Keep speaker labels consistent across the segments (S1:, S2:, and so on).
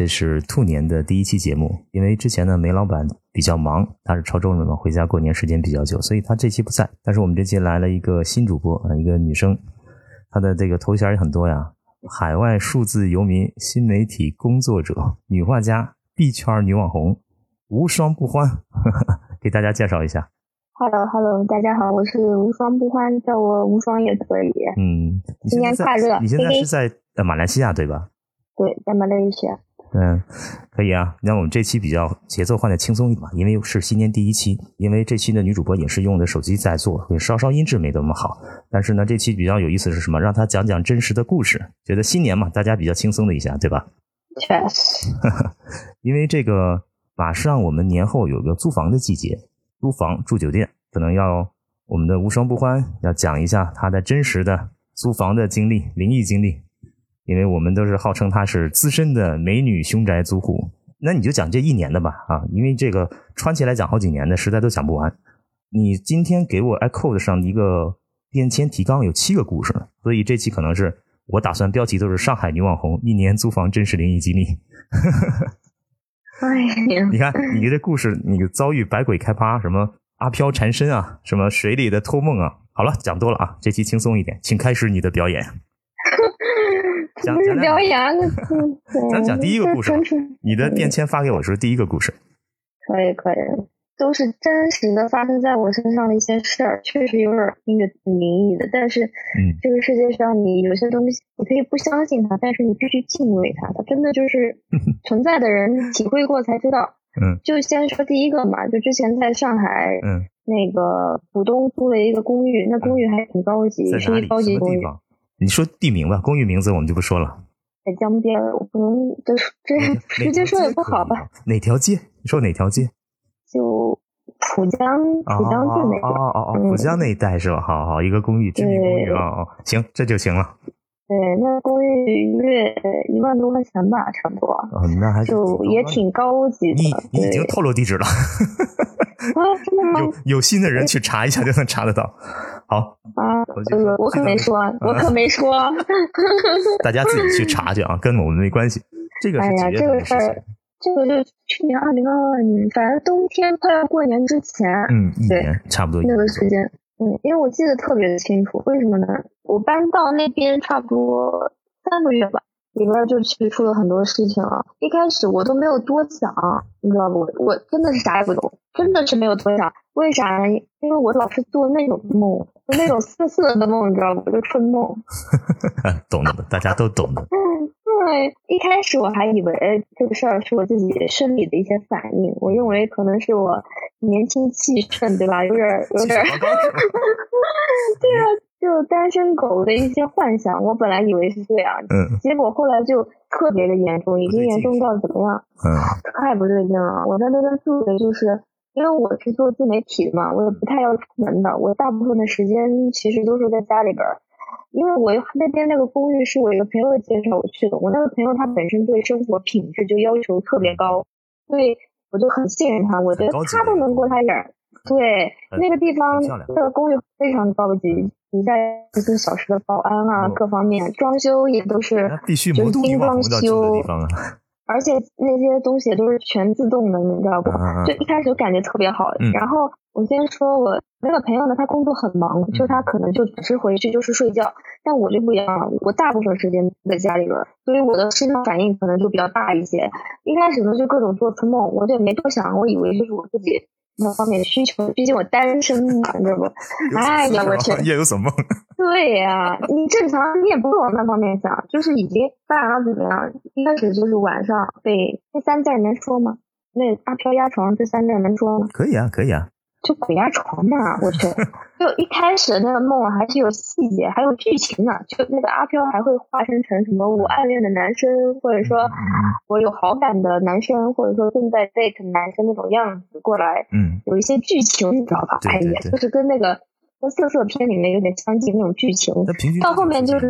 S1: Hello，这是兔年的第一期节目。因为之前呢，梅老板比较忙，他是潮州人嘛，回家过年时间比较久，所以他这期不在。但是我们这期来了一个新主播啊，一个女生，她的这个头衔也很多呀，海外数字游民、新媒体工作者、女画家、币圈女网红，无双不欢，给大家介绍一下。
S2: Hello，Hello，大家好，我是无双不欢，叫我无双也可以。
S1: 嗯，
S2: 新年快乐！
S1: 你现在是在呃马来西亚对吧？
S2: 对，在马来西亚。
S1: 嗯，可以啊。那我们这期比较节奏换的轻松一点嘛，因为是新年第一期，因为这期的女主播也是用的手机在做，稍稍音质没那么好。但是呢，这期比较有意思是什么？让她讲讲真实的故事，觉得新年嘛，大家比较轻松的一下，对吧？
S2: 确实。
S1: 因为这个马上我们年后有个租房的季节。租房住酒店，可能要我们的无双不欢要讲一下他的真实的租房的经历、灵异经历，因为我们都是号称他是资深的美女凶宅租户。那你就讲这一年的吧，啊，因为这个穿起来讲好几年的，实在都讲不完。你今天给我 iCode 上一个便签提纲有七个故事，所以这期可能是我打算标题都是上海女网红一年租房真实灵异经历。
S2: 哎呀！
S1: 你看，你这故事，你遭遇百鬼开趴，什么阿飘缠身啊，什么水里的托梦啊。好了，讲多了啊，这期轻松一点，请开始你的表演。
S2: 讲表演，
S1: 咱讲第一个故事。你的便签发给我是第一个故事。
S2: 可以，可以。都是真实的发生在我身上的一些事儿，确实有点听着挺灵异的。但是，
S1: 嗯，
S2: 这个世界上你有些东西，你可以不相信它，但是你必须敬畏它。它真的就是 存在的人体会过才知道。
S1: 嗯，
S2: 就先说第一个嘛，就之前在上海，
S1: 嗯，
S2: 那个浦东租了一个公寓，那公寓还挺高级，是一高级公寓。
S1: 你说地名吧，公寓名字我们就不说了。
S2: 在江边，我不能这这直接说也不好吧？
S1: 哪条街？你说哪条街？
S2: 就浦江浦江郡那
S1: 个哦哦哦，浦江那一带是吧？好好，一个公寓，知名公寓哦哦，行，这就行了。
S2: 对，那公寓一月一万多块钱吧，差不多。
S1: 哦，那还
S2: 就也挺高级的。
S1: 你你已经透露地址了。
S2: 啊，真的吗？
S1: 有有心的人去查一下就能查得到。好
S2: 啊，呃，我可没说，我可没说。
S1: 大家自己去查去啊，跟我们没关系。这个是
S2: 几月份的事儿？这个就去年二零二二年，反正冬天快要过年之前，
S1: 嗯，一年差不多
S2: 那个时间，嗯，因为我记得特别的清楚，为什么呢？我搬到那边差不多三个月吧，里边就其实出了很多事情了。一开始我都没有多想，你知道不？我真的是啥也不懂，真的是没有多想。为啥呢？因为我老是做那种梦，就那种色色的梦，你知道吗？就春梦。
S1: 懂的，大家都懂的。
S2: 对，一开始我还以为这个事儿是我自己生理的一些反应，我认为可能是我年轻气盛，对吧？有点有点，对啊，就单身狗的一些幻想。我本来以为是这样，
S1: 嗯，
S2: 结果后来就特别的严重，已经严重到怎么样？
S1: 嗯，
S2: 太不对劲了。我在那边住的就是，因为我是做自媒体的嘛，我也不太要出门的，我大部分的时间其实都是在家里边。因为我那边那个公寓是我一个朋友介绍我去的，我那个朋友他本身对生活品质就要求特别高，所以我就很信任他，我觉得他都能过他眼儿。对，那个地方那个公寓非常高级，底下一个小时的保安啊，各方面装修也都是就是精装修。而且那些东西都是全自动的，你知道不？就一开始就感觉特别好。然后我先说，我那个朋友呢，他工作很忙，就他可能就只是回去就是睡觉。但我就不一样了，我大部分时间在家里边，所以我的身上反应可能就比较大一些。一开始呢，就各种做春梦，我就没多想，我以为就是我自己。那方面的需求，毕竟我单身嘛，你知道不？哎呀，我去，
S1: 夜游什么。
S2: 对呀，你正常你也不会往那方面想，就是已经发展到怎么样？一开始就是晚上被那三代能说吗？那阿飘压床这三代能说吗？
S1: 可以啊，可以啊。
S2: 就鬼压床嘛，我去！就一开始那个梦还是有细节，还有剧情呢。就那个阿飘还会化身成什么我暗恋的男生，或者说我有好感的男生，或者说正在 date 男生那种样子过来。
S1: 嗯，
S2: 有一些剧情你知道吧？哎呀，就是跟那个跟色色片里面有点相近那种剧情。到后面就是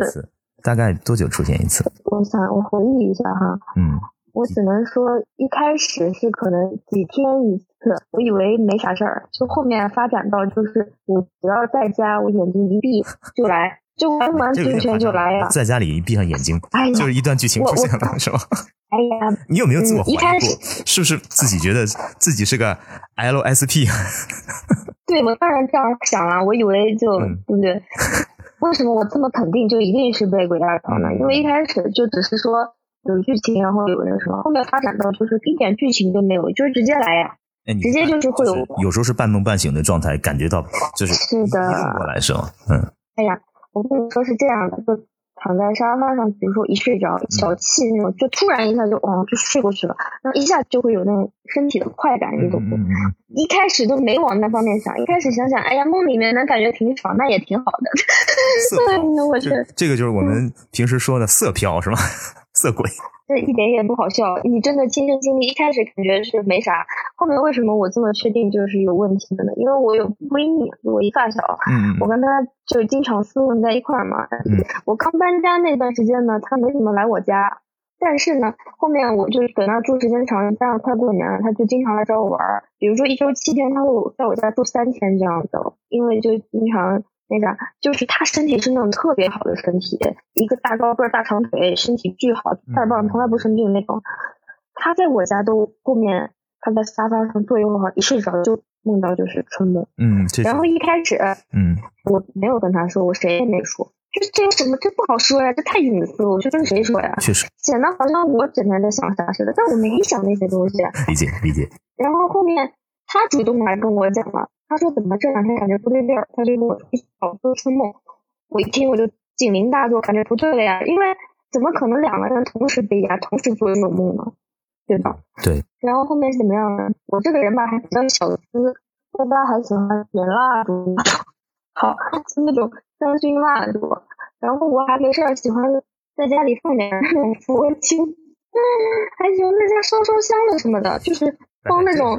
S1: 大概多久出现一次？
S2: 我想我回忆一下哈。
S1: 嗯。
S2: 我只能说，一开始是可能几天一次，我以为没啥事儿，就后面发展到就是我只要在家，我眼睛一闭就来，就完完全全就来了。
S1: 在家里一闭上眼睛，哎，就是一段剧情出现了，是吧？
S2: 哎呀，
S1: 你有没有自我怀疑
S2: 过？
S1: 是不是自己觉得自己是个 LSP？
S2: 对，我当然这样想了。我以为就对不对？为什么我这么肯定就一定是被鬼压床呢？因为一开始就只是说有剧情，然后有那个什么，后面发展到就是一点剧情都没有，就是直接来呀，直接就是会有。
S1: 有时候是半梦半醒的状态，感觉到就是
S2: 是的
S1: 过来是吗？嗯。
S2: 哎呀，我跟你说是这样的，就。躺在沙发上，比如说一睡着，小憩那种，就突然一下就哦，就睡过去了，然后一下就会有那种身体的快感，你懂不？一开始都没往那方面想，一开始想想，哎呀，梦里面能感觉挺爽，那也挺好的。色，我觉得
S1: 这个就是我们平时说的色漂，是吗？色鬼。
S2: 这一点也不好笑。你真的亲身经历，一开始感觉是没啥，后面为什么我这么确定就是有问题的呢？因为我有闺蜜，我一发小，我跟她就经常厮混在一块儿嘛。我刚搬家那段时间呢，她没怎么来我家，但是呢，后面我就是搁那住时间长，加上快过年了，她就经常来找我玩儿。比如说一周七天，她会在我家住三天这样子，因为就经常。那啥，就是他身体是那种特别好的身体，一个大高个大长腿，身体巨好，二棒，从来不生病那种。他在我家都后面，他在沙发上坐一会儿，一睡着就梦到就是春梦。
S1: 嗯，
S2: 然后一开始，
S1: 嗯，
S2: 我没有跟他说，我谁也没说，就这有什么，这不好说呀，这太隐私，我去跟谁说呀？
S1: 确实，
S2: 显得好像我整天在想啥似的，但我没想那些东西。
S1: 理解理解。
S2: 然后后面他主动来跟我讲了。他说怎么这两天感觉不对劲儿？他就跟我说做春梦。我一听我就警铃大作，感觉不对了呀，因为怎么可能两个人同时被压，同时做这种梦呢？对吧？
S1: 对。
S2: 然后后面怎么样呢？我这个人吧还比较小资，大家还喜欢点蜡烛，好，就 那种香薰蜡烛。然后我还没事儿喜欢在家里放点那种 佛经，还喜欢在家烧烧香的什么的，就是放那种。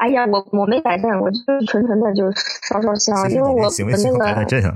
S2: 哎呀，我我没摆阵，我就是纯纯的，就是烧烧香，因为我我那个
S1: 摆阵啊，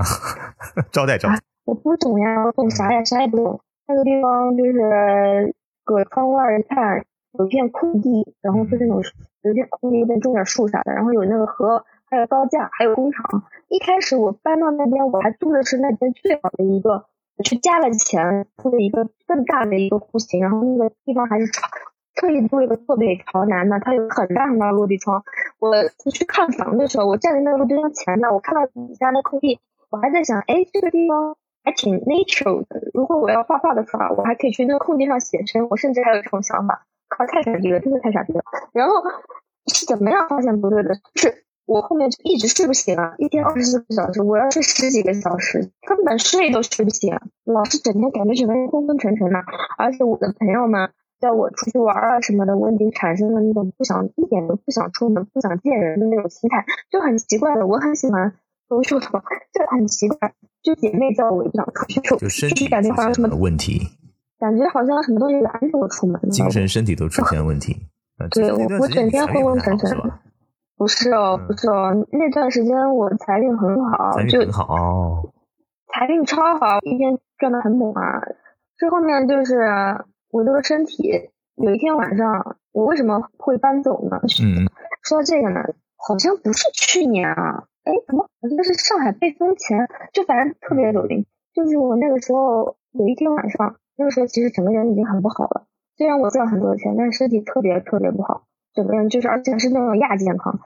S1: 招待招待。
S2: 我不懂呀，我懂啥呀？啥也不懂。那个地方就是搁窗外一看，有一片空地，然后是那种有一片空地，边种点树啥的，然后有那个河，还有高架，还有工厂。一开始我搬到那边，我还租的是那边最好的一个，去加了钱租了一个更大的一个户型，然后那个地方还是床。特意租了一个坐北朝南的，它有很大很大的落地窗。我去看房的时候，我站在那个落地窗前面，我看到底下那空地，我还在想，哎，这个地方还挺 natural 的。如果我要画画的话，我还可以去那个空地上写生。我甚至还有这种想法，靠，太傻逼了，真的太傻逼了。然后是怎么样发现不对的？就是我后面就一直睡不醒啊，一天二十四个小时，我要睡十几个小时，根本睡都睡不醒，老是整天感觉整个人昏昏沉沉的。而且我的朋友们。叫我出去玩啊什么的，我已经产生了那种不想一点都不想出门、不想见人的那种心态，就很奇怪的。我很喜欢都秀的，就很奇怪。就姐妹叫我也不想出去，
S1: 就身体
S2: 感觉好像什么
S1: 问题，
S2: 感觉好像什么东西拦着我出门，
S1: 精神身体都出现问题。
S2: 对我，我整天昏昏沉沉。不是哦，不是哦，那段时间我财运很好，就
S1: 很好，
S2: 财运超好，一天赚的很猛啊。这后面就是。我这个身体有一天晚上，我为什么会搬走呢？
S1: 嗯，
S2: 说到这个呢，好像不是去年啊，哎，怎么好像是上海被封前，就反正特别走灵。就是我那个时候有一天晚上，那个时候其实整个人已经很不好了，虽然我赚很多钱，但是身体特别特别不好，整个人就是而且是那种亚健康，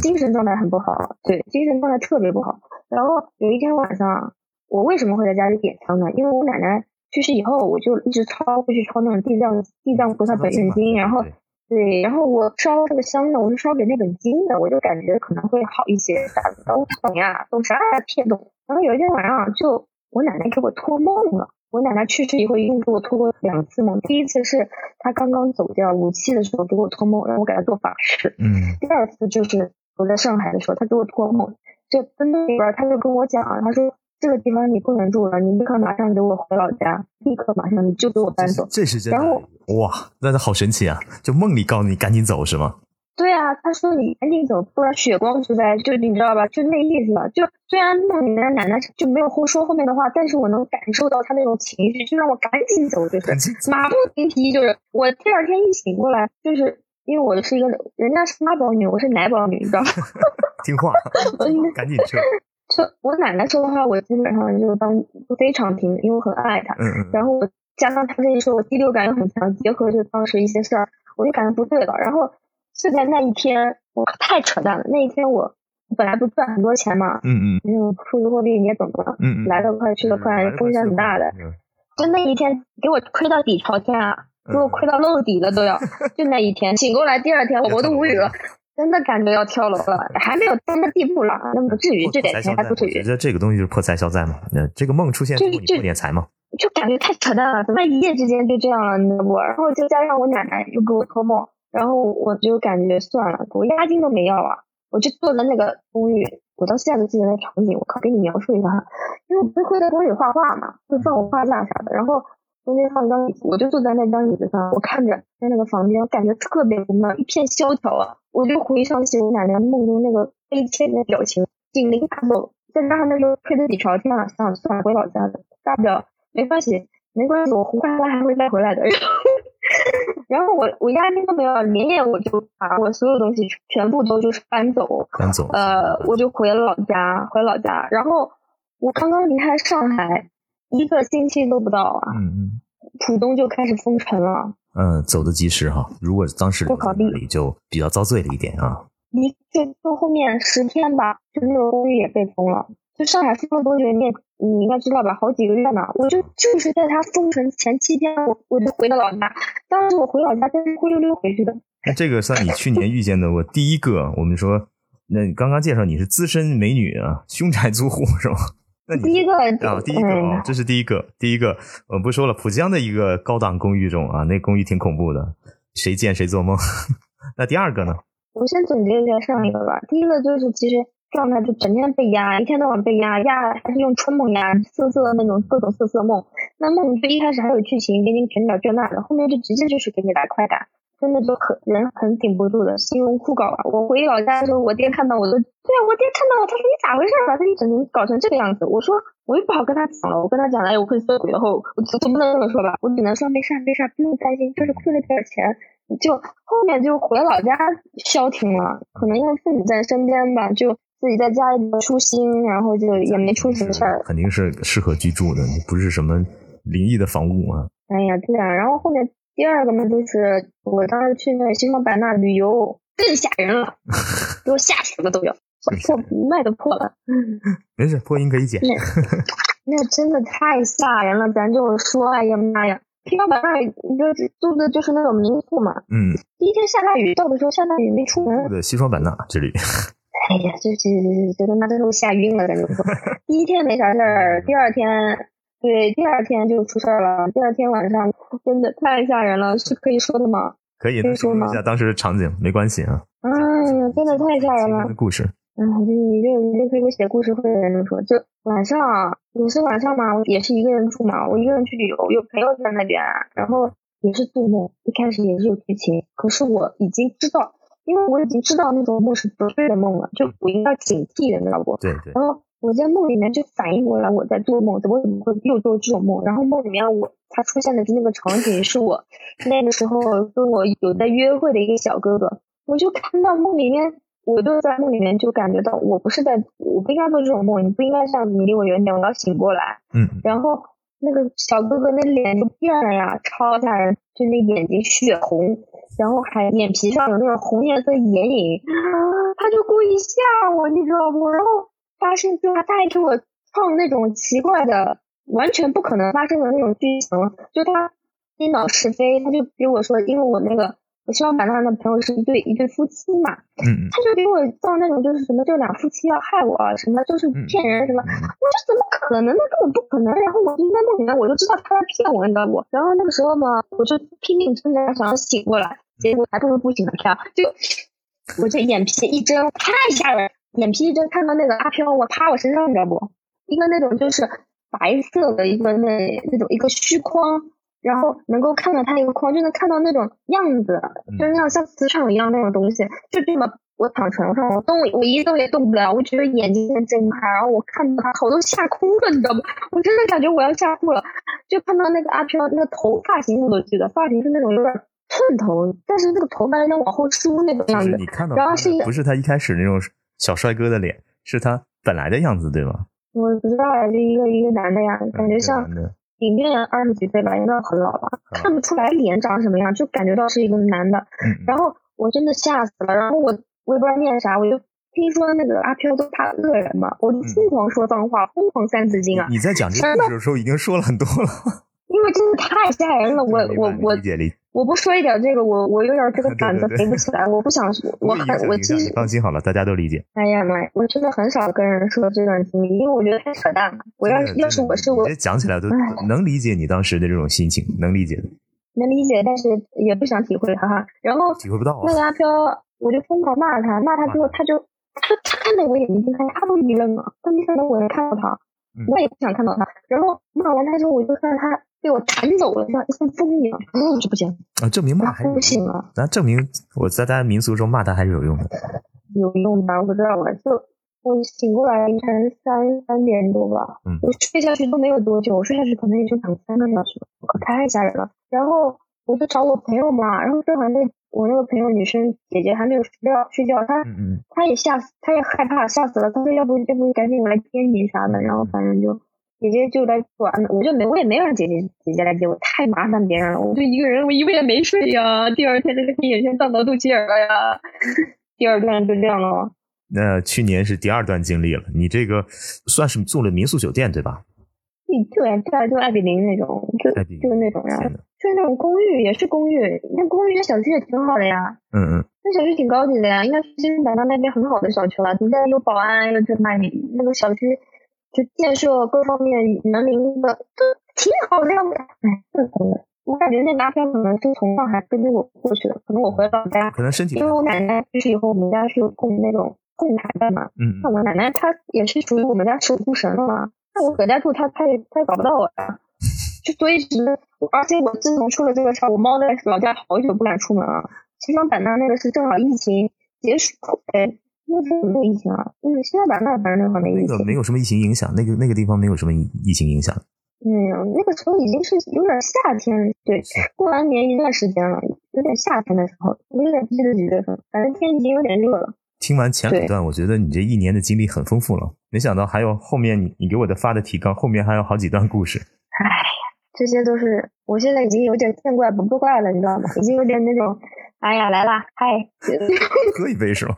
S2: 精神状态很不好，对，精神状态特别不好。然后有一天晚上，我为什么会在家里点香呢？因为我奶奶。去世以后，我就一直抄，会去抄那种地藏地藏菩萨本愿经，然后对，然后我烧这个香呢，我是烧给那本经的，我就感觉可能会好一些。都懂呀，懂啥骗懂。然后有一天晚上，就我奶奶给我托梦了。我奶奶去世以后，一共给我托过两次梦。第一次是她刚刚走掉五七的时候给我托梦，让我给她做法事。
S1: 嗯。
S2: 第二次就是我在上海的时候，她给我托梦，就在那里边，她就跟我讲，她说。这个地方你不能住了，你立刻马上给我回老家，立刻马上你就给我搬走。
S1: 这是真的。
S2: 然后
S1: 哇，那好神奇啊！就梦里告诉你赶紧走是吗？
S2: 对啊，他说你赶紧走，不然血光之灾，就你知道吧？就那意思。就虽然梦里面奶奶就没有后说后面的话，但是我能感受到他那种情绪，就让我赶紧走，就是马不停蹄。就是我第二天一醒过来，就是因为我是一个人家是妈宝女，我是奶宝女，你知道吗？
S1: 听话，赶紧撤。
S2: 就我奶奶说的话，我基本上就当非常听，因为我很爱她。
S1: 嗯嗯。
S2: 然后我加上她这一说，我第六感又很强，结合就当时一些事儿，我就感觉不对了。然后就在那一天，我太扯淡了。那一天我本来不赚很多钱嘛，
S1: 嗯嗯，
S2: 那种数字货币你也懂的，
S1: 嗯嗯，
S2: 来得快去得快，风险很大的。就那一天给我亏到底朝天啊，给我亏到漏底了都要。就那一天醒过来，第二天 我都无语了。真的感觉要跳楼了，还没有到那地步了，那不至于，这点钱还不至于。
S1: 我觉得这个东西就是破财消灾嘛，那这个梦出现，就
S2: 就
S1: 破点财嘛。
S2: 就感觉太扯淡了，怎么一夜之间就这样了，你知道不？然后就加上我奶奶又给我托梦，然后我就感觉算了，我押金都没要啊，我就坐在那个公寓，我到现在都记得那场景，我靠，给你描述一下，因为我不是会在公寓画画嘛，会放我画架啥的，然后。中间放一张椅子，我就坐在那张椅子上，我看着在那个房间，我感觉特别不妙，一片萧条啊！我就回想起我奶奶梦中那个悲切的表情，警铃大作，再加上那时候亏得底朝天了，想算了，回老家的，大不了没关系，没关系，我胡花花还会再回来的。然 后然后我我押金都没有，连夜我就把我所有东西全部都就是搬走，
S1: 搬走，
S2: 呃，我就回了老家，回老家，然后我刚刚离开上海。一个星期都不到啊，
S1: 嗯嗯，
S2: 浦东就开始封城了。
S1: 嗯，走的及时哈。如果当时
S2: 不考虑，
S1: 就比较遭罪了一点啊。
S2: 你就就后面十天吧，就那个公寓也被封了。就上海封了多久？你也你应该知道吧？好几个月呢。我就就是在他封城前七天，我我就回了老家。当时我回老家真是灰溜溜回去的。
S1: 那这个算你去年遇见的我第一个。我们说，那刚刚介绍你是资深美女啊，凶宅租户是吗？
S2: 第一个
S1: 啊，第一个啊，这是第一个，第一个，我们不说了，浦江的一个高档公寓中啊，那公寓挺恐怖的，谁见谁做梦。那第二个呢？
S2: 我先总结一下上一个吧。第一个就是其实状态就整天被压，一天到晚被压，压还是用春梦压，色色的那种各种色色梦。那梦就一开始还有剧情，给你整点这那的，后面就直接就是给你来快感。真的就很人很顶不住的，形容枯槁啊！我回老家的时候，我爹看到我都，对啊，我爹看到我，他说你咋回事啊？他一整天搞成这个样子。我说我又不好跟他讲了，我跟他讲了，哎，我会做鬼后，我总不能这么说吧？我只能说没事没事，不用担心，就是亏了点钱，就后面就回老家消停了。可能因为父母在身边吧，就自己在家里舒心，然后就也没出什么事儿。
S1: 肯定是适合居住的，不是什么灵异的房屋啊。
S2: 哎呀，对啊，然后后面。第二个嘛，就是我当时去那西双版纳旅游，更吓人了，给我吓死了都要，破麦都破了。
S1: 没事，破音可以剪。
S2: 那真的太吓人了，咱就说，哎呀妈呀，西双版纳就住的就是那种民宿嘛。
S1: 嗯。
S2: 第一天下大雨，到的时候下大雨没出门。
S1: 对西双版纳这里。
S2: 哎呀，这这这他妈真是吓晕了，咱就说。第一天没啥事儿，第二天。对，第二天就出事儿了。第二天晚上真的太吓人了，是可以说的吗？
S1: 可以，可以说吗？当时的场景没关系啊。
S2: 哎呀，真的太吓人了。
S1: 故事。
S2: 嗯，就你就你就可以写故事会的人说，就晚上也是晚上嘛，我也是一个人住嘛，我一个人去旅游，有朋友在那边，然后也是做梦，一开始也是有剧情，可是我已经知道，因为我已经知道那种梦是不对的梦了，就我应该警惕的，知道不？
S1: 对对。
S2: 然后。我在梦里面就反应过来我在做梦，怎么怎么会又做这种梦？然后梦里面我他出现的那个场景是我那个时候跟我有在约会的一个小哥哥，我就看到梦里面，我就在梦里面就感觉到我不是在，我不应该做这种梦，你不应该这样子，你离我远点，我要醒过来。
S1: 嗯。
S2: 然后那个小哥哥那脸就变了呀，超吓人，就那眼睛血红，然后还眼皮上有那种红颜色眼影，他就故意吓我，你知道不？然后。发生就他还给我创那种奇怪的、完全不可能发生的那种剧情，就他颠倒是非，他就给我说，因为我那个我希望把他的朋友是一对一对夫妻嘛，
S1: 嗯
S2: 他就给我造那种就是什么这两夫妻要害我，什么就是骗人什么，我说怎么可能呢？根本不可能。然后我就在梦里面，我就知道他在骗我，你知道不？然后那个时候嘛，我就拼命挣扎想要醒过来，结果还不如不醒的跳，就我这眼皮一睁，太吓人。眼皮一睁，看到那个阿飘，我趴我身上，你知道不？一个那种就是白色的一个那那种一个虚框，然后能够看到他一个框，就能看到那种样子，就是那种像磁场一样那种东西。就这么，我躺床上，我动我一动也动不了，我只有眼睛在睁开，然后我看到他头都吓哭了，你知道吗？我真的感觉我要吓哭了。就看到那个阿飘，那个头发型我都记得，发型是那种有点寸头，但是那个头发有点往后梳那种样子。
S1: 你看到，
S2: 然后是一
S1: 不是他一开始那种。小帅哥的脸是他本来的样子，对吗？
S2: 我不知道，就一个一个男的呀，感觉像里面二十几岁吧，应该很老了，看不出来脸长什么样，就感觉到是一个男的。然后我真的吓死了，然后我我也不知道念啥，我就听说那个阿飘都怕恶人嘛，我就疯狂说脏话，疯狂三字经啊。
S1: 你在讲这个故事的时候已经说了很多了，
S2: 因为真的太吓人了，我我我。我不说一点这个，我我有点这个 胆子肥不起来。我不想，我很我其实
S1: 放心好了，大家都理解。
S2: 哎呀妈呀，我真的很少跟人说这段经历，因为我觉得太扯淡了。我要是要是我是我，
S1: 讲起来都能理解你当时的这种心情，能理解的。
S2: 能理解，但是也不想体会，哈哈。然后
S1: 体会不到。
S2: 那个阿飘，我就疯狂骂他，骂他之后，他就他他看到我眼睛，他他都一愣啊，他没想到我能看到他，我也不想看到他。然后骂完他之后，我就看到他。被我弹走了，像像风一样，嗯，就不行
S1: 啊！证明骂还
S2: 不行啊！
S1: 咱证明我在大家民俗中骂他还是有用的，
S2: 有用的，我不知道啊。就我醒过来凌晨三三点多吧，嗯，我睡下去都没有多久，我睡下去可能也就两三个小时，可太吓人了。然后我就找我朋友嘛，然后正好那我那个朋友女生姐姐还没有睡觉睡觉，她她也吓死，她也害怕吓死了，她说要不要不赶紧我来接你啥的，然后反正就。姐姐就来管，我就没我也没让姐姐姐姐来接我，太麻烦别人了。我就一个人，我一夜没睡呀。第二天这个黑眼圈荡到肚脐眼了呀。第二段就这样了。
S1: 那去年是第二段经历了，你这个算是住了民宿酒店对吧？
S2: 对，就就艾比林那种，就就是那种呀，就是那种公寓，也是公寓。那公寓那小区也挺好的呀。
S1: 嗯嗯。
S2: 那小区挺高级的呀，应该是金山大那边很好的小区了。底下有保安，又这那里，那个小区。就建设各方面园林的都挺好的呀，哎，这可能我感觉那阿飘可能是从上海跟着我过去的，可能我回老家，
S1: 可能身体，
S2: 因为我奶奶去世以后，我们家是供那种供台的嘛，
S1: 嗯，
S2: 那我奶奶她也是属于我们家守护神了嘛，那我搁家住，她她也她也找不到我呀，就所以只能，而且我自从出了这个事儿，我猫在老家好久不敢出门啊，西双版纳那个是正好疫情结束，哎。那时候没有疫情啊，就是西双版纳反正那会儿没疫情。
S1: 那个没有什么疫情影响，那个那个地方没有什么疫疫情影响。
S2: 没有，那个时候已经是有点夏天，对，过完年一段时间了，有点夏天的时候，我有点不记得几月份，反正天已经有点热了。
S1: 听完前两段，我觉得你这一年的经历很丰富了，没想到还有后面你你给我的发的提纲，后面还有好几段故事。
S2: 哎呀，这些都是我现在已经有点见怪不怪了，你知道吗？已经有点那种，哎呀，来啦，嗨，
S1: 喝一杯是吗？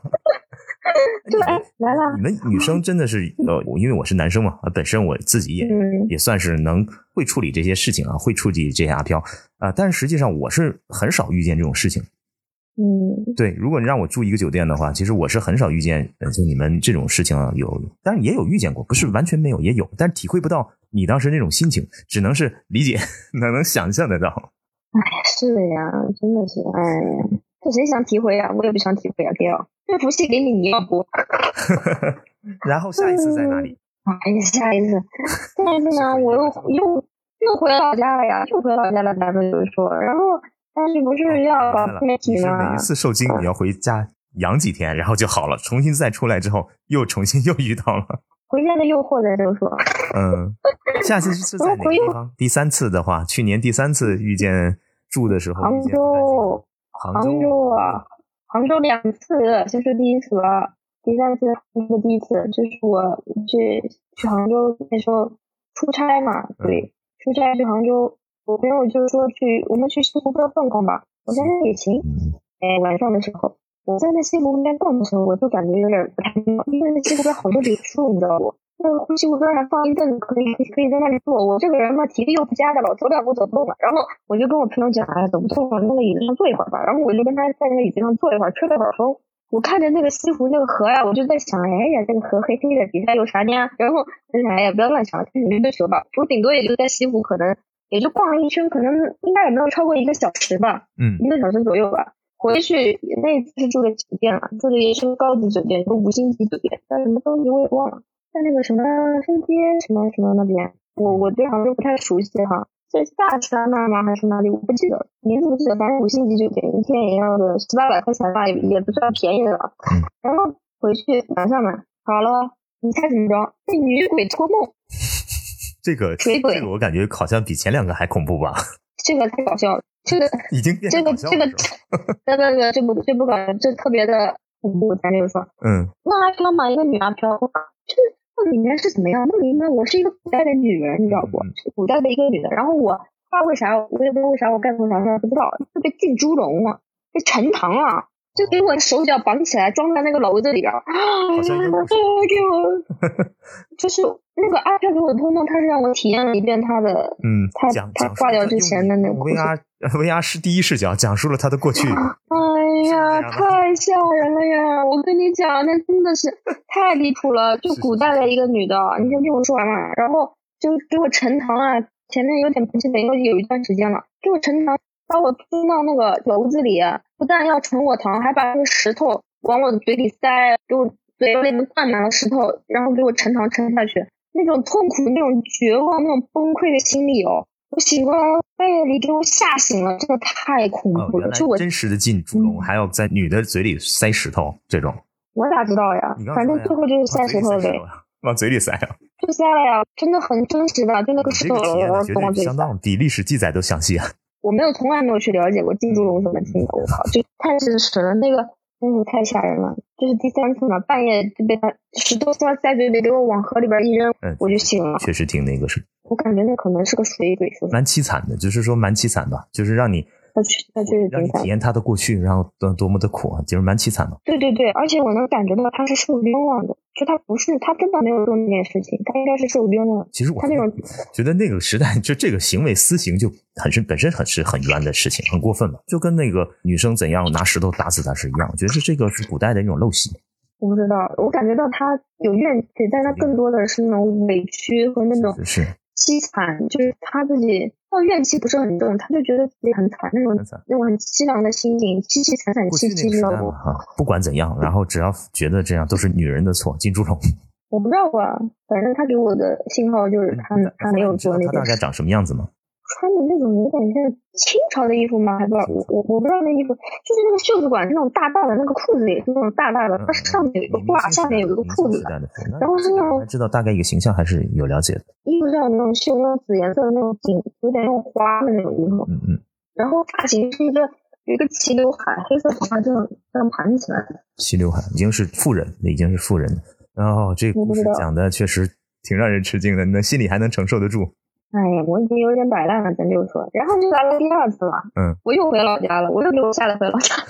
S2: 对，来了。
S1: 你们女生真的是呃，因为我是男生嘛，本身我自己也也算是能会处理这些事情啊，会处理这些阿飘啊。但是实际上我是很少遇见这种事情。
S2: 嗯，
S1: 对，如果你让我住一个酒店的话，其实我是很少遇见就你们这种事情啊。有，但是也有遇见过，不是完全没有，也有，但是体会不到你当时那种心情，只能是理解，能能想象得到。
S2: 哎，是呀，真的是，哎呀，这谁想体会呀？我也不想体会啊，哥。这福气给你，你要不？
S1: 然后下一次在哪里？
S2: 哎呀，下一次，下一次呢？我又又又回老家了呀，又回老家了。咱们就说，然后但是不是要搞？
S1: 每一次受惊，你要回家养几天，然后就好了。重新再出来之后，又重新 又遇到了
S2: 回家的诱惑，在就说。
S1: 嗯，下次是在哪个地方？第三次的话，去年第三次遇见住的时候，
S2: 杭州，
S1: 杭
S2: 州啊。杭州两次，先是第一次了。第三次是第一次，就是我去去杭州那时候出差嘛，对，出差去杭州，我朋友就说去我们去西湖边逛逛吧。我说那也行。哎，晚上的时候，我在那西湖边逛的时候，我就感觉有点不太妙，因为那西湖边好多别墅，你知道不？那个西湖边还放一凳子，可以可以在那里坐。我这个人嘛，体力又不佳的，老走两步走不动了。然后我就跟我朋友讲，哎，走不动了，那个椅子上坐一会儿吧。然后我就跟他在那个椅子上坐一会儿，吹了会儿风。我看着那个西湖那个河呀，我就在想，哎呀，这个河黑黑的，底下有啥呢？然后，哎呀，不要乱想，看你们的球吧。我顶多也就在西湖，可能也就逛了一圈，可能应该也没有超过一个小时吧，
S1: 嗯，
S2: 一个小时左右吧。回去那次是住的酒店了，住的也是高级酒店，一个五星级酒店，但什么东西我也忘了。在那个什么分街什么什么那边，我我对杭州不太熟悉哈，在下沙那吗还是哪里？我不记得名字不记得，反正五星级酒店，一天也要个七八百块钱吧，也也不算便宜的了。然后回去晚上嘛，好了，你猜怎么着？被女鬼托梦。
S1: 这个
S2: 水鬼，
S1: 这个我感觉好像比前两个还恐怖吧？
S2: 这个太搞笑了，这个
S1: 已经
S2: 这个 这个，这个这不这不搞，这特别的。恐怖，咱就说，
S1: 嗯，
S2: 那阿飘嘛，一个女阿飘，就是梦里面是怎么样？梦里面我是一个古代的女人，你知道不？古代的一个女的。然后我不知道为啥，我也不知道为啥我盖头上不知道，就被进猪笼了，被沉塘了。就给我手脚绑起来，装在那个篓子里边儿。啊，给我，就是那个阿飘给我托梦，他是让我体验了一遍他的，
S1: 嗯，
S2: 他他挂掉之前的那个
S1: VR VR 是第一视角讲述了他的过去。
S2: 哎呀，太吓人了呀！我跟你讲，那真的是太离谱了。就古代的一个女的，你先听我说完嘛。然后就给我沉塘啊，前面有点不记得，因为有一段时间了，给我沉塘。把我丢到那个篓子里，不但要盛我糖，还把那个石头往我的嘴里塞，给我嘴里面灌满了石头，然后给我盛糖盛下去。那种痛苦、那种绝望、那种崩溃的心理哦，我醒过来半夜里给我吓醒了，真的太恐怖了。就我
S1: 真实的进猪笼，还要在女的嘴里塞石头，这种
S2: 我咋知道呀？反正最后就是塞石头呗，
S1: 往嘴里塞啊，
S2: 就塞了呀，真的很真实的，就那个石头
S1: 往嘴里相当比历史记载都详细啊。
S2: 我没有从来没有去了解过进猪笼怎么进的，我靠，就太真实了，那个真是太吓人了。这是第三次嘛，半夜就被他石头塞塞嘴里，给我往河里边一扔，我就醒了。
S1: 确实挺那个什么，
S2: 我感觉那可能是个水鬼，
S1: 蛮凄惨的，就是说蛮凄惨吧，就是让你。
S2: 那确他确实
S1: 让你体验他的过去，然后多多么的苦啊，就是蛮凄惨的。
S2: 对对对，而且我能感觉到他是受冤枉的，就他不是他真的没有做那件事情，他应该是受冤枉。
S1: 其实我
S2: 他那种
S1: 觉得那个时代就这个行为私刑就很是本身很是很冤的事情，很过分了，就跟那个女生怎样拿石头打死他是一样。我觉得是这个是古代的一种陋习。
S2: 我不知道，我感觉到他有怨气，但他更多的是那种委屈和那种
S1: 是。
S2: 凄惨，就是他自己，他怨气不是很重，他就觉得自己很惨，那种那种很凄凉的心情，凄凄惨惨戚戚的。
S1: 不管怎样，然后只要觉得这样都是女人的错，金猪笼。
S2: 我不知道啊，反正他给我的信号就是他他没有做那个。
S1: 他大概长什么样子吗？
S2: 穿的那种有点像清朝的衣服吗？还不知道，我我我不知道那衣服，就是那个袖子管是那种大大的，那个裤子也是那种大大的，它上面有一个挂，下面有一个裤子。然后是那种
S1: 知道大概一个形象还是有了解的。
S2: 衣服上有那种绣那种紫颜色的那种锦，有点那种花的那种衣服。
S1: 嗯嗯。
S2: 然后发型是一个有一个齐刘海，黑色头发这样这样盘起来。
S1: 齐刘海已经是富人，已经是富人。然后这个故事讲的确实挺让人吃惊的，你的心里还能承受得住。
S2: 哎呀，我已经有点摆烂了，咱就说，然后就来了第二次了。嗯，我又回老家了，我又给我吓得回老家。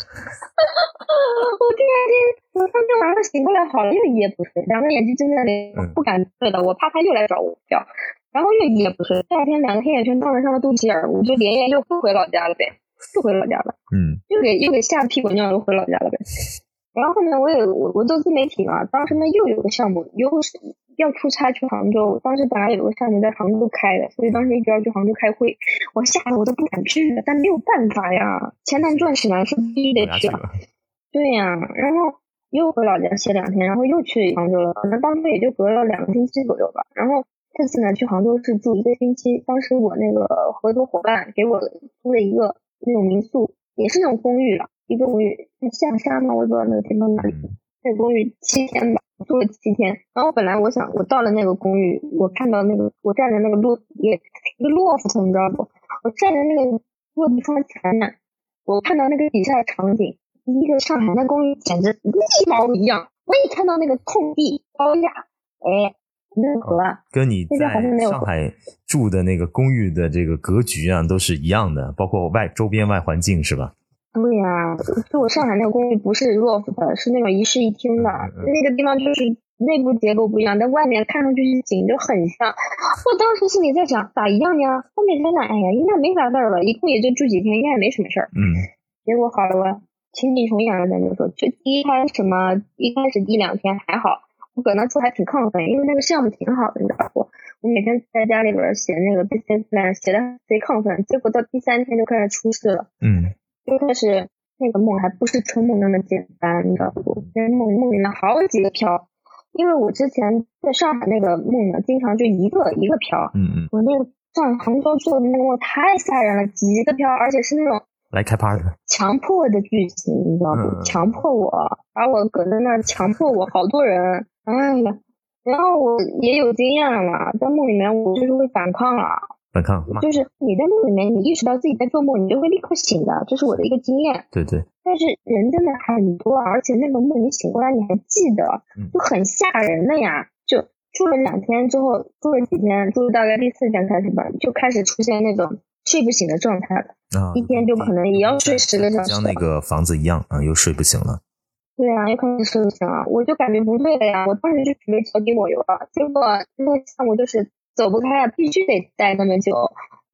S2: 我第二天，我当天晚上醒过来好了，又一夜不睡，两个眼睛睁在那里，不敢睡了。我怕他又来找我叫，然后又一夜不睡。第二天两个黑眼圈当得上了肚脐眼，我就连夜又回老家了呗，又回老家了。嗯，又给又给吓得屁滚尿流回老家了呗。然后后面我也我我做自媒体嘛，当时呢又有个项目，又是。要出差去杭州，当时本来有个项目在杭州开的，所以当时一直要去杭州开会，我吓得我都不敢去了，但没有办法呀，钱难赚钱难，是必须得去。对呀，然后又回老家歇两天，然后又去杭州了，可能当时也就隔了两个星期左右吧。然后这次呢去杭州是住一个星期，当时我那个合作伙伴给我租了一个那种民宿，也是那种公寓了，一个公寓在象山嘛，我也不知道那个地方哪里。那个公寓七天吧。住了七天，然后本来我想，我到了那个公寓，我看到那个，我站在那个落也一个 loft，你知道不？我站在那个落地窗前面，我看到那个底下的场景，一个上海那公寓简直一毛一样。我一看到那个空地高架，哎，那河啊，
S1: 跟你在上海住的那个公寓的这个格局啊，都是一样的，包括外周边外环境是吧？
S2: 对呀，就我上海那个公寓不是 loft 的，是那种一室一厅的。那个地方就是内部结构不一样，但外面看上去景就很像。我当时心里在想，咋一样呢？后面想想，哎呀，应该没啥事儿吧，一共也就住几天，应该也没什么事儿。
S1: 嗯。
S2: 结果好了，情景重演了，咱就说，就第一开始嘛，一开始一两天还好，我搁那住还挺亢奋，因为那个项目挺好的，你知道不？我每天在家里边写那个 business plan，写的贼亢奋。结果到第三天就开始出事了。嗯。就开始那个梦还不是春梦那么简单，你知道不？在梦梦里面好几个飘，因为我之前在上海那个梦呢，经常就一个一个飘。
S1: 嗯嗯。
S2: 我那个上杭州做的那个梦太吓人了，几个飘，而且是那种
S1: 来开 party
S2: 强迫的剧情，你知道不？强迫我，把我搁在那儿，强迫我，好多人，哎呀，然后我也有经验了嘛，在梦里面我就是会反抗啊。
S1: 反抗，
S2: 就是你在梦里面，你意识到自己在做梦，你就会立刻醒的，这是我的一个经验。
S1: 对对。
S2: 但是人真的很多，而且那个梦你醒过来你还记得，就很吓人的呀。就住了两天之后，住了几天，住了大概第四天开始吧，就开始出现那种睡不醒的状态了。
S1: 啊，
S2: 一天就可能也要睡十个小时。
S1: 像那个房子一样啊，又睡不醒了。
S2: 对啊，又开始睡不醒了，我就感觉不对了呀。我当时就准备调低抹油了，结果那个项目就是走不开，必须得待那么久。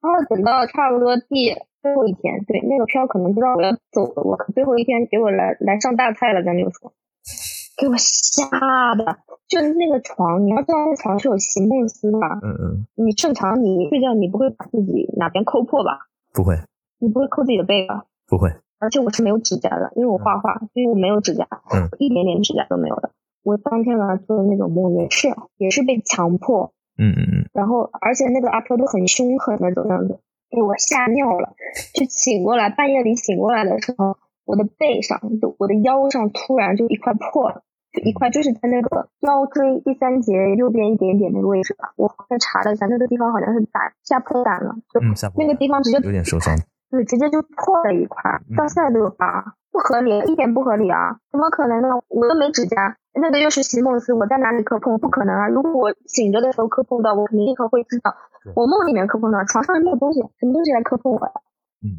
S2: 然后等到差不多第最后一天，对那个票可能不知道我要走了，我最后一天给我来来上大菜了，咱就说，给我吓的，就那个床，你要知道那床是有席梦思的，
S1: 嗯嗯，
S2: 你正常你睡觉你不会把自己哪边抠破吧？
S1: 不会，
S2: 你不会抠自己的背吧？
S1: 不会，
S2: 而且我是没有指甲的，因为我画画，所以我没有指甲，
S1: 嗯，
S2: 一点点指甲都没有的。我当天晚上做的那种梦也是，也是被强迫，
S1: 嗯嗯嗯，
S2: 然后而且那个阿飘都很凶狠那种样子，给我吓尿了。就醒过来，半夜里醒过来的时候，我的背上，就我的腰上突然就一块破了，就一块就是在那个腰椎第三节右边一点点那个位置吧。我好像查了一下，那个地方好像是胆下破胆了，就那个地方直接
S1: 有点受伤。
S2: 对，直接就破了一块，到现在都有疤，不合理，一点不合理啊！怎么可能呢？我又没指甲，那个又是席梦思，我在哪里磕碰？不可能啊！如果我醒着的时候磕碰到，我肯定立刻会知道。我梦里面磕碰到，床上没有东西，什么东西来磕碰我呀？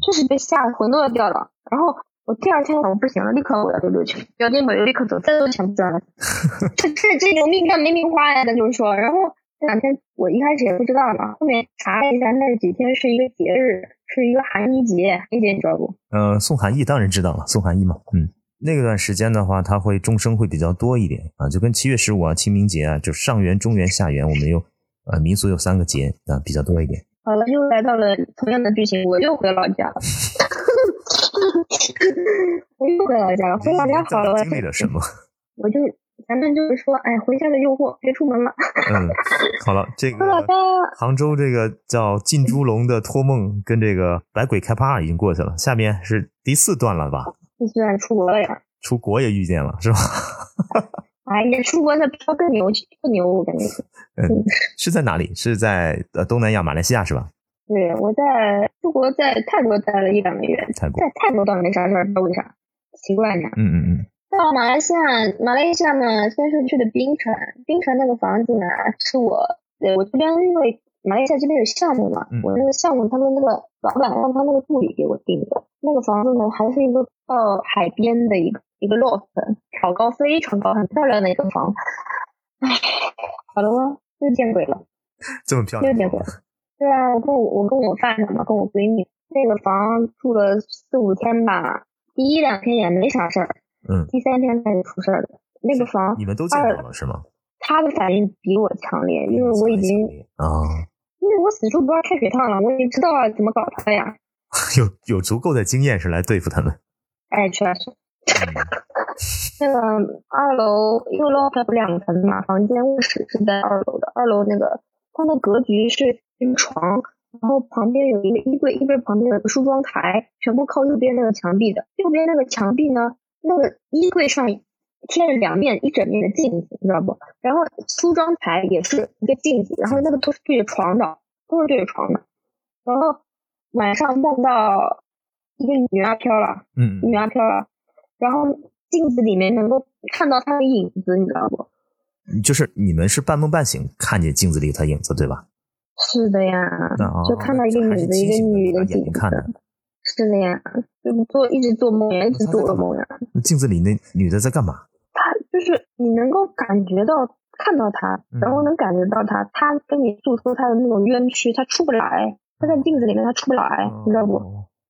S2: 确实被吓得魂都要掉了。然后我第二天我不行了，立刻我要溜溜去，表弟我就立刻走，再都钱不赚了。这这这有命干没命花呀？咱就是说，然后这两天我一开始也不知道嘛，后面查了一下，那几天是一个节日。是一个寒衣节，寒衣节你知道不？
S1: 呃，送寒衣当然知道了，送寒衣嘛。嗯，那个段时间的话，他会钟声会比较多一点啊，就跟七月十五啊、清明节啊，就上元、中元、下元，我们有呃民俗有三个节啊，比较多一点。
S2: 好了，又来到了同样的剧情，我又回老家了。我又回老家了，回老家好了。
S1: 经历了什么？
S2: 我就。咱们就是说，哎，回家的诱惑，别出门了。
S1: 嗯，好了，这个 杭州这个叫进猪笼的托梦，跟这个百鬼开趴已经过去了，下面是第四段了吧？
S2: 第四段出国了呀？
S1: 出国也遇见了，是吧？
S2: 哎呀，出国那飘更牛，更牛，我感觉。
S1: 嗯，是在哪里？是在呃东南亚马来西亚是吧？
S2: 对，我在出国，在泰国待了一两个月。
S1: 泰国
S2: 在泰国倒没啥事儿，不知道为啥，奇怪呢。
S1: 嗯嗯嗯。
S2: 到马来西亚，马来西亚呢，先是去的槟城，槟城那个房子呢，是我，对我这边因为马来西亚这边有项目嘛，我那个项目他们那个老板让他那个助理给我订的，那个房子呢，还是一个到海边的一个一个 loft，挑高非常高，很漂亮的一个房。唉，好了吗？又见鬼了，
S1: 这么漂亮，
S2: 又见鬼了。对啊，我跟我我跟我发小嘛，跟我闺蜜，那个房住了四五天吧，第一两天也没啥事儿。
S1: 嗯，
S2: 第三天开始出事儿的，那个房
S1: 你们都见到了是吗？
S2: 他的反应比我强烈，因为我已经
S1: 啊，
S2: 因为我死处不知道开水烫了，我已经知道怎么搞他了呀。
S1: 有有足够的经验是来对付他们。
S2: 哎，确实。那个二楼，因为 loft 不两层嘛，房间卧室是在二楼的。二楼那个它的格局是床，然后旁边有一个衣柜，衣柜旁边有个梳妆台，全部靠右边那个墙壁的。右边那个墙壁呢？那个衣柜上贴了两面一整面的镜子，你知道不？然后梳妆台也是一个镜子，然后那个都是对着床的，都是对着床的。然后晚上梦到一个女阿飘了，
S1: 嗯，
S2: 女阿飘了，然后镜子里面能够看到她的影子，你知道不？
S1: 就是你们是半梦半醒看见镜子里她影子，对吧？
S2: 是的呀，就看到一个影子，一个女的影子。是的呀，就是做一直做梦呀，一直做噩梦呀。
S1: 那镜子里那女的在干嘛？
S2: 她就是你能够感觉到看到她，然后能感觉到她，她跟你诉说她的那种冤屈，她出不来，她在镜子里面她出不来，你知道不？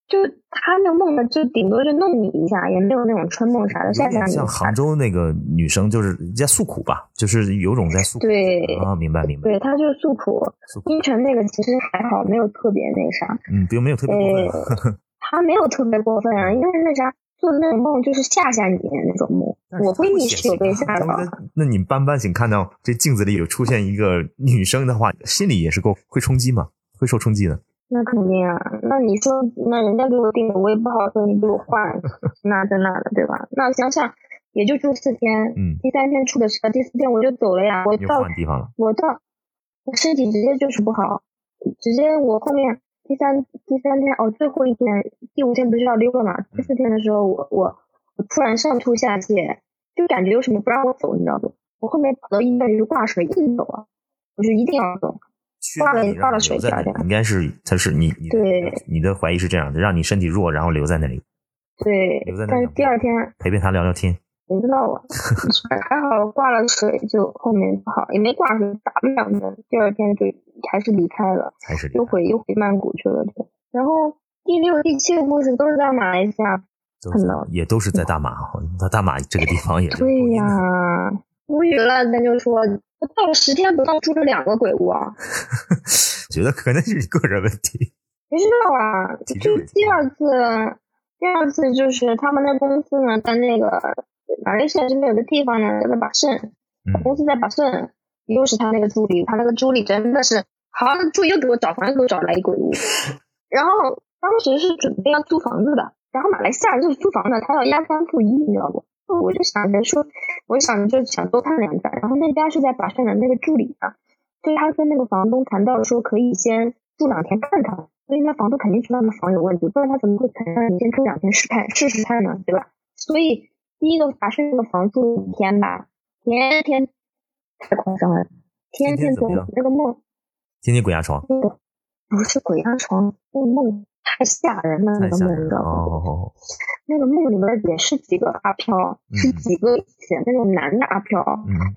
S2: 就她那梦呢，就顶多就弄你一下，也没有那种春梦啥的。像
S1: 像杭州那个女生就是在诉苦吧，就是有种在诉苦。
S2: 对
S1: 啊，明白明白。
S2: 对，她就是诉苦。冰城那个其实还好，没有特别那啥。
S1: 嗯，不用没有特别过分。
S2: 他没有特别过分啊，因为那啥做的那种梦就是吓吓你那种梦。我闺蜜是有被吓到。
S1: 那你半半醒看到这镜子里有出现一个女生的话，心里也是够会冲击吗？会受冲击的。
S2: 那肯定啊，那你说那人家给我定的，我也不好说你给我换，那这那的对吧？那想想也就住四天，
S1: 嗯，
S2: 第三天出的事，第四天我就走了呀。我到
S1: 地方了。
S2: 我到我身体直接就是不好，直接我后面。第三第三天哦，最后一天，第五天不是要溜了嘛？第四天的时候，我我我突然上吐下泻，就感觉有什么不让我走，你知道不？我后面跑到医院就是挂水，硬走啊，我就一定要走。挂了挂了水，第二天
S1: 应该是他是你你
S2: 对
S1: 你的怀疑是这样的，让你身体弱，然后留在那里。
S2: 对，
S1: 留在那
S2: 但是第二天
S1: 陪陪他聊聊天。
S2: 谁知道啊？还好挂了水，就后面不好，也没挂水，打了两针，第二天就还是离开了，
S1: 还是
S2: 又回又回曼谷去了。然后第六、第七个故事都是在马来西亚碰到，
S1: 也都是在大马。他大马这个地方也
S2: 对呀，无语了。咱就说，到了十天不到，住了两个鬼屋啊。
S1: 觉得可能是你个人问题。
S2: 不知道啊，就第二次，第二次就是他们那公司呢，在那个。马来西亚这边有个地方呢，叫做巴胜，公司在巴胜，又是他那个助理，他那个助理真的是，好，助理又给我找房，又给我找来一鬼屋。然后当时是准备要租房子的，然后马来西亚就是租房的，他要押三付一，你知道不？我就想着说，我想着就想多看两家，然后那家是在巴胜的那个助理呢，所以他跟那个房东谈到说可以先住两天看看，所以那房东肯定知道那房有问题，不然他怎么会肯让你先住两天试看试试看呢？对吧？所以。第一个法是那个房住五天吧，天天太夸张了，天天做那个梦，
S1: 天天鬼压床，
S2: 不是鬼压床，那个梦太吓人了，那个梦，你知道吗？那个梦里面也是几个阿飘，是几个那种男的阿飘，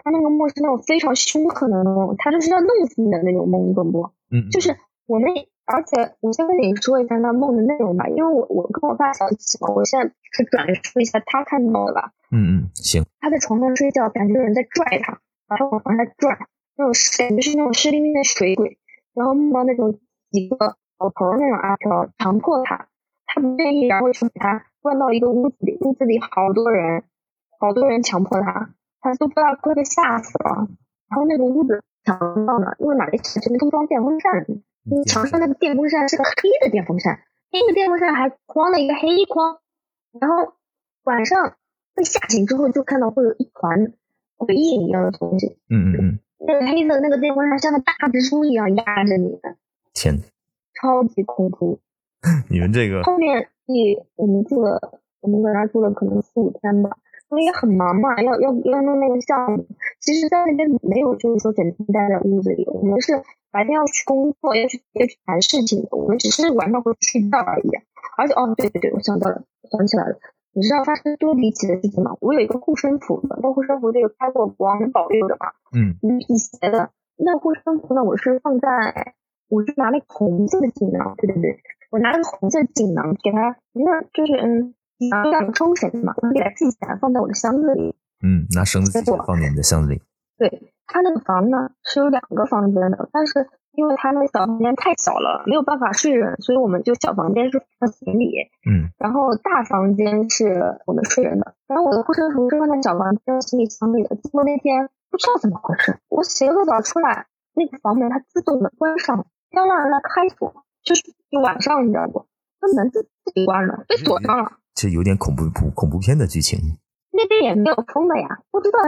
S2: 他那个梦是那种非常凶狠的那种，他就是要弄死你的那种梦，你懂不？
S1: 嗯，
S2: 就是我们。而且我先跟你说一下那梦的内容吧，因为我我跟我发小一起嘛，我现在是转述一下他看到的吧。
S1: 嗯嗯，行。
S2: 他在床上睡觉，感觉有人在拽他，把他往床上拽，那种感觉是那种湿淋淋的水鬼，然后梦到那种几个老头那种阿飘强迫他，他不愿意，然后就把他关到一个屋子里，屋子里好多人，好多人强迫他，他都不知道快被吓死了。然后那个屋子强到呢，因为马来西亚这边都装电风扇。你墙上那个电风扇是个黑的电风扇，那个电风扇还框了一个黑框，然后晚上被吓醒之后，就看到会有一团鬼影一样的东西。
S1: 嗯嗯嗯。
S2: 那个黑色那个电风扇像个大蜘蛛一样压着你。
S1: 天。
S2: 超级恐怖。
S1: 你们这个。
S2: 后面你我们住了，我们在那住了可能四五天吧，因为也很忙嘛，要要要弄那个项目。其实，在那边没有就是说整天待在屋子里，我们是。白天要去工作，要去要去谈事情的，我们只是晚上回去睡觉而已。而且，哦，对对对，我想到了，想起来了。你知道发生多离奇的事情吗？我有一个护身符，那护身符这个开过光保佑的嘛。
S1: 嗯。
S2: 辟邪的。那护身符呢？我是放在，我是拿那个红色的锦囊，对对对，我拿那个红色锦囊给它，那就是嗯，拿两个抽绳嘛，我给它系起来，放在我的箱子里。
S1: 嗯，拿绳子系起来，放在你的箱子里。
S2: 对。他那个房呢是有两个房间的，但是因为他那个小房间太小了，没有办法睡人，所以我们就小房间是放行李，
S1: 嗯，
S2: 然后大房间是我们睡人的。然后我的护身符是放在小房间行李箱里的。结果那天不知道怎么回事，我洗了个澡出来，那个房门它自动的关上，要让人来开锁，就是晚上你知道不？那门自己关了，被锁上了。
S1: 这有点恐怖恐恐怖片的剧情。
S2: 那边也没有封的呀，不知道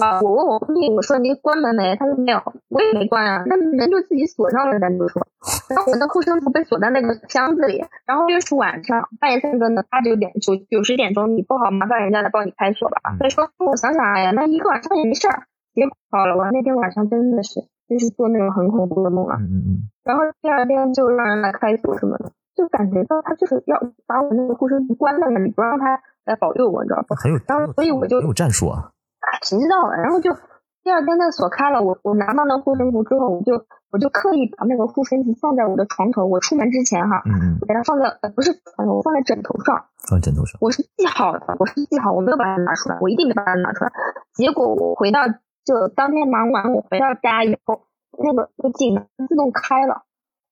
S2: 啊。我问我闺蜜，我说你关门没？她说没有，我也没关啊。那门就自己锁上了，咱就说。然后我的护身符被锁在那个箱子里，然后又是晚上，半夜三更的，八九点九九十点钟，你不好麻烦人家来帮你开锁吧？所以说，我想想，哎呀，那一个晚上也没事儿。结果好了，我那天晚上真的是就是做那种很恐怖的梦啊。
S1: 嗯嗯嗯。
S2: 然后第二天就让人来开锁什么的，就感觉到他就是要把我那个护身符关在那里，不让他。来保佑我，你知道吧？
S1: 很有，
S2: 当时所以我就
S1: 有战术啊。
S2: 哎，谁知道啊？然后就第二天那锁开了，我我拿到那护身符之后，我就我就刻意把那个护身符放在我的床头。我出门之前哈，
S1: 嗯嗯，
S2: 给它放在呃不是床头，我放在枕头上。
S1: 放枕头上。
S2: 我是记好的，我是记好，我没有把它拿出来，我一定没把它拿出来。结果我回到就当天忙完，我回到家以后，那个那锦囊自动开了。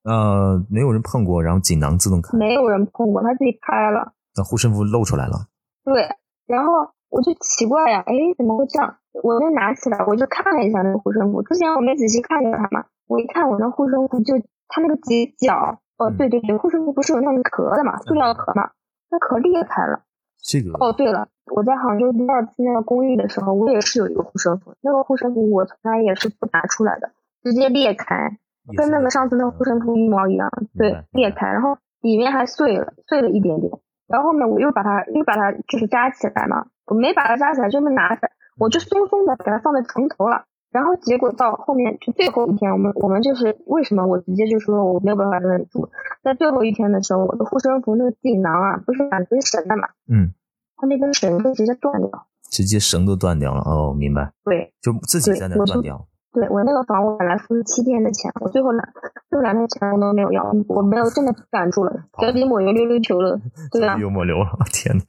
S1: 呃，没有人碰过，然后锦囊自动开。
S2: 没有人碰过，它自己开了。
S1: 那护身符露出来了。
S2: 对，然后我就奇怪呀，哎，怎么会这样？我就拿起来，我就看了一下那个护身符。之前我没仔细看过它嘛，我一看我那护身符，就它那个几角，哦，对对对，护身符不是有那个壳的嘛，塑料壳嘛，那壳裂开了。
S1: 这个
S2: 哦，对了，我在杭州第二次那个公寓的时候，我也是有一个护身符，那个护身符我从来也是不拿出来的，直接裂开，跟那个上次那个护身符一模一样，对，裂开，然后里面还碎了，碎了一点点。然后呢，我又把它又把它就是扎起来嘛，我没把它扎起来，就那拿着，我就松松的给它放在床头了。然后结果到后面就最后一天，我们我们就是为什么我直接就说我没有办法在那里住，在最后一天的时候，我的护身符那个锦囊啊，不是满根绳的嘛，
S1: 嗯，
S2: 它那根绳就直接断掉，
S1: 直接绳都断掉了。哦，明白，
S2: 对，
S1: 就自己在那断掉。
S2: 对我那个房，我本来付了七天的钱，我最后两最后两天钱我都没有要，我没有真的不敢住了，脚底抹油溜溜球了，对啊，
S1: 又抹油了，天呐。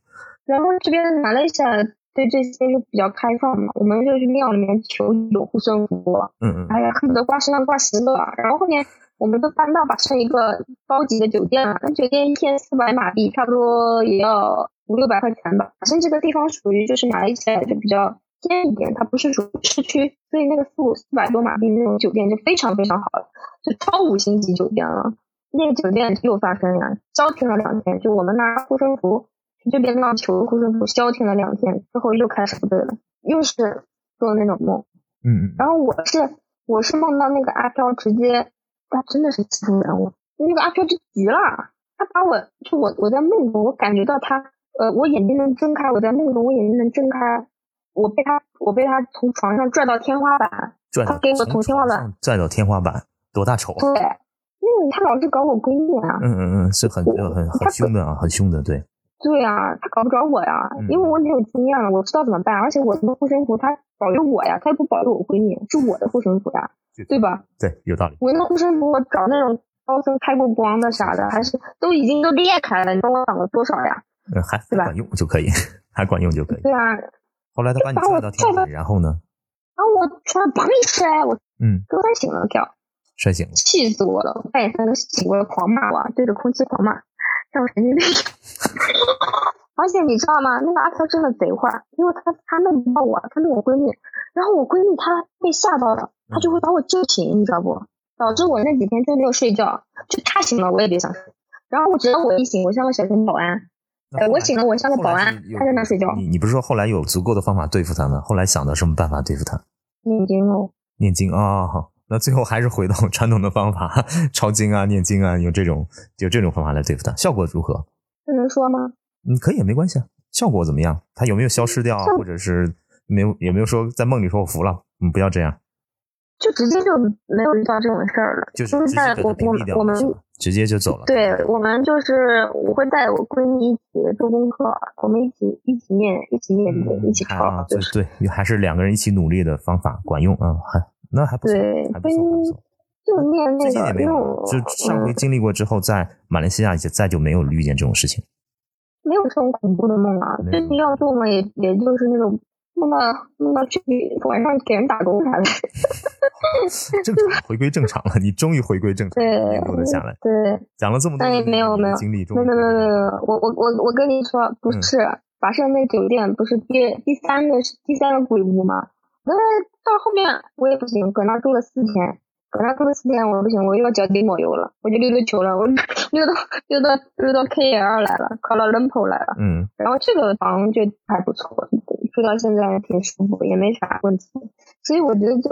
S2: 然后这边马来西亚对这些就比较开放嘛，我们就去庙里面求有护身符，
S1: 嗯嗯，
S2: 哎呀，恨不得挂身上挂十个，然后后面我们都搬到把上一个高级的酒店了，那酒店一天四百马币，差不多也要五六百块钱吧，反正这个地方属于就是马来西亚就比较。偏一点，它不是属于市区，所以那个四四百多马币那种酒店就非常非常好了，就超五星级酒店了。那个酒店又发生了，消停了两天，就我们拿护身符去这边让求护身符消停了两天之后又开始不对了，又是做那种梦。
S1: 嗯嗯。
S2: 然后我是我是梦到那个阿飘直接，他真的是欺负人，我那个阿飘就急了，他把我就我我在梦中我感觉到他，呃，我眼睛能睁开，我在梦中我眼睛能睁开。我被他，我被他从床上拽到天花板，他给我从天花板
S1: 拽到天花板，多大仇？
S2: 对，因为他老是搞我闺蜜啊。
S1: 嗯嗯嗯，是很很很凶的啊，很凶的，对。
S2: 对啊，他搞不着我呀，因为我没有经验了，我知道怎么办。而且我的护身符他保佑我呀，他又不保佑我闺蜜，是我的护身符呀，对吧？
S1: 对，有道理。
S2: 我那护身符，我找那种高僧开过光的啥的，还是都已经都裂开了，你帮我挡了多少呀？
S1: 嗯，还
S2: 对吧？
S1: 管用就可以，还管用就可以。
S2: 对啊。
S1: 后来他把你拽到天台，然后呢？
S2: 然后我突然砰一摔，我
S1: 嗯，
S2: 摔醒了觉，
S1: 摔醒了，
S2: 气死我了！半夜三更醒过来狂骂我，对着空气狂骂，像神经病。而且你知道吗？那个阿飘真的贼坏，因为他他弄不到我，他弄我闺蜜，然后我闺蜜她被吓到了，她就会把我叫醒，你知道不？导致我那几天就没有睡觉，就她醒了我也别想睡，然后我只要我一醒，我像个小型保安。哎，我醒了，我像个保安，他在那睡觉。
S1: 你你不是说后来有足够的方法对付他吗？后来想到什么办法对付他？
S2: 念经哦。
S1: 念经啊，好，那最后还是回到传统的方法，抄经啊，念经啊，用这种就这种方法来对付他，效果如何？
S2: 这能说吗？
S1: 嗯，可以，没关系啊。效果怎么样？他有没有消失掉，或者是没有？有没有说在梦里说我服了？嗯，不要这样。
S2: 就直接就没有遇到这种事儿了，
S1: 就是
S2: 在我我我们
S1: 直接就走了。
S2: 对我们就是我会带我闺蜜一起做功课，我们一起一起念，一起念一起抄。
S1: 对对，还是两个人一起努力的方法管用啊，还那还不错，还不错。
S2: 就念那个，
S1: 没有就上回经历过之后，在马来西亚再就没有遇见这种事情，
S2: 没有这种恐怖的梦啊，最近要做嘛，也也就是那种。梦到弄到去晚上给人打工啥的，
S1: 正常回归正常了，你终于回归正常，
S2: 对，
S1: 留了下来。
S2: 对，
S1: 讲了这么多，
S2: 没有没有
S1: 经历，
S2: 没有没有没有没有，我我我我跟你说，不是法盛那酒店不是第第三个第三个鬼屋吗？那到后面我也不行，搁那住了四天。搁那住了四天，我不行，我又要脚底抹油了，我就溜溜球了，我 溜到溜到溜到 KL 来了，考到 Lempo 来了。
S1: 嗯，
S2: 然后这个房就还不错，住到现在挺舒服，也没啥问题。所以我觉得就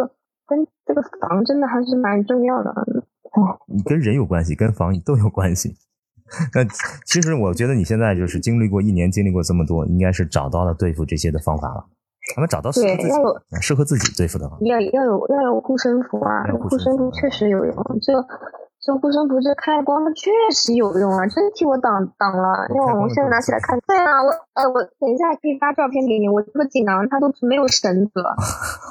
S2: 跟这个房真的还是蛮重要的。哦，
S1: 你跟人有关系，跟房都有关系。那其实我觉得你现在就是经历过一年，经历过这么多，应该是找到了对付这些的方法了。咱们找到适合自己、适合自己对付的
S2: 要要有要有护身符啊，护身符确实有用。这这护身符这开光确实有用啊，真替我挡挡了。因为我现在拿起来看，对啊，我呃我等一下可以发照片给你。我这个锦囊它都没有绳子。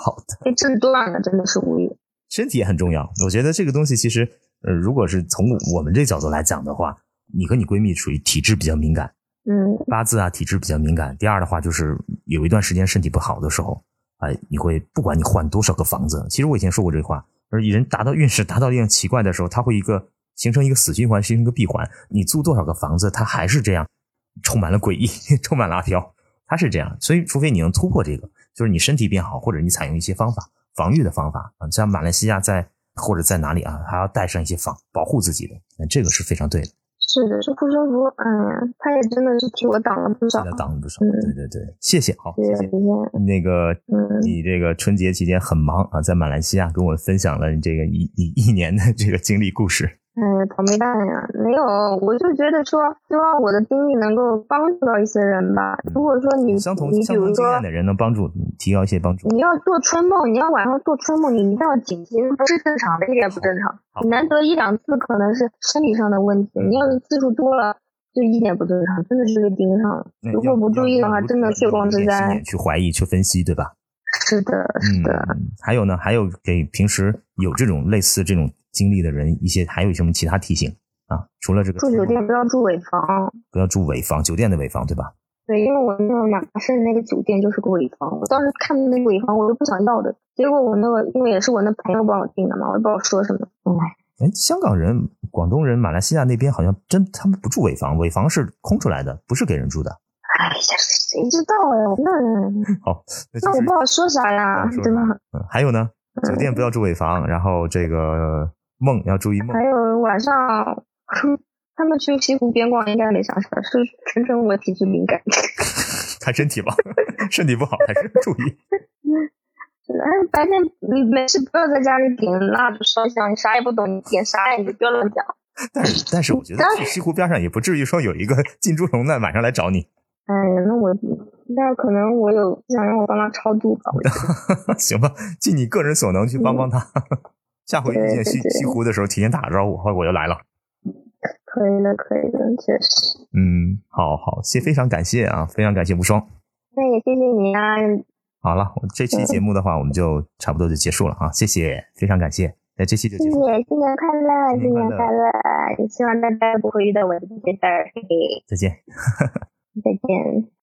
S1: 好的，
S2: 被震断了，真的是无语。
S1: 身体也很重要，我觉得这个东西其实呃，如果是从我们这角度来讲的话，你和你闺蜜属于体质比较敏感。
S2: 嗯，
S1: 八字啊，体质比较敏感。第二的话，就是有一段时间身体不好的时候，哎，你会不管你换多少个房子，其实我以前说过这话，而人达到运势达到一样奇怪的时候，它会一个形成一个死循环，形成一个闭环。你租多少个房子，它还是这样，充满了诡异，充满了阿飘，它是这样。所以，除非你能突破这个，就是你身体变好，或者你采用一些方法防御的方法啊，像马来西亚在或者在哪里啊，还要带上一些防保护自己的，这个是非常对的。
S2: 是的，是护身符，哎呀，他也真的是替我挡了不少，
S1: 挡了不少。对对对，谢谢，好，谢谢。那个，
S2: 嗯，
S1: 你这个春节期间很忙啊，在马来西亚跟我分享了你这个一一一年的这个经历故事。
S2: 哎呀，倒霉蛋呀！没有，我就觉得说，希望我的经历能够帮助到一些人吧。如果说你，
S1: 相同
S2: 你比
S1: 相同经验的人能帮助提高一些帮助。
S2: 你要做春梦，你要晚上做春梦，你一定要警醒，不是正常的，一点不正常。你难得一两次可能是身体上的问题，你要是次数多了，就一点不正常，真的是被盯上了。如果不注意的话，真的血光之灾。
S1: 去怀疑、去分析，对吧？
S2: 是的，是的。
S1: 嗯，还有呢，还有给平时有这种类似这种经历的人一些，还有什么其他提醒啊？除了这个
S2: 住酒店不要住尾房，
S1: 不要住尾房，酒店的尾房，对吧？
S2: 对，因为我那个马胜那个酒店就是个尾房，我当时看到那个尾房，我都不想要的。结果我那个，因为也是我那朋友帮我订的嘛，我也不知道说什么。哎，
S1: 哎，香港人、广东人、马来西亚那边好像真他们不住尾房，尾房是空出来的，不是给人住的。
S2: 哎呀，谁知道呀？那
S1: 好，那
S2: 我不好说啥呀，对吧？
S1: 嗯，还有呢，酒店不要住尾房，然后这个梦要注意梦。
S2: 还有晚上，他们去西湖边逛应该没啥事儿，是纯纯我体质敏感。
S1: 看身体吧，身体不好还是注意。
S2: 哎，白天你没事不要在家里点蜡烛烧香，你啥也不懂，你点啥呀？你就不要乱讲。
S1: 但是但是我觉得去西湖边上也不至于说有一个进猪笼在晚上来找你，
S2: 哎呀，那我那可能我有想让我帮他超度吧。
S1: 行吧？尽你个人所能去帮帮他。下回遇见西西湖的时候，提前打个招呼，我就来了。
S2: 可以的，可以的，确实。
S1: 嗯，好好，谢，非常感谢啊，非常感谢无双。
S2: 那也谢谢你啊，
S1: 好了，我这期节目的话，我们就差不多就结束了啊，谢谢，非常感谢，那这期就
S2: 谢谢新年快乐，新
S1: 新年快乐
S2: 快乐！也希望大家不会遇到我的这些事儿，嘿嘿，
S1: 再见。
S2: 再见。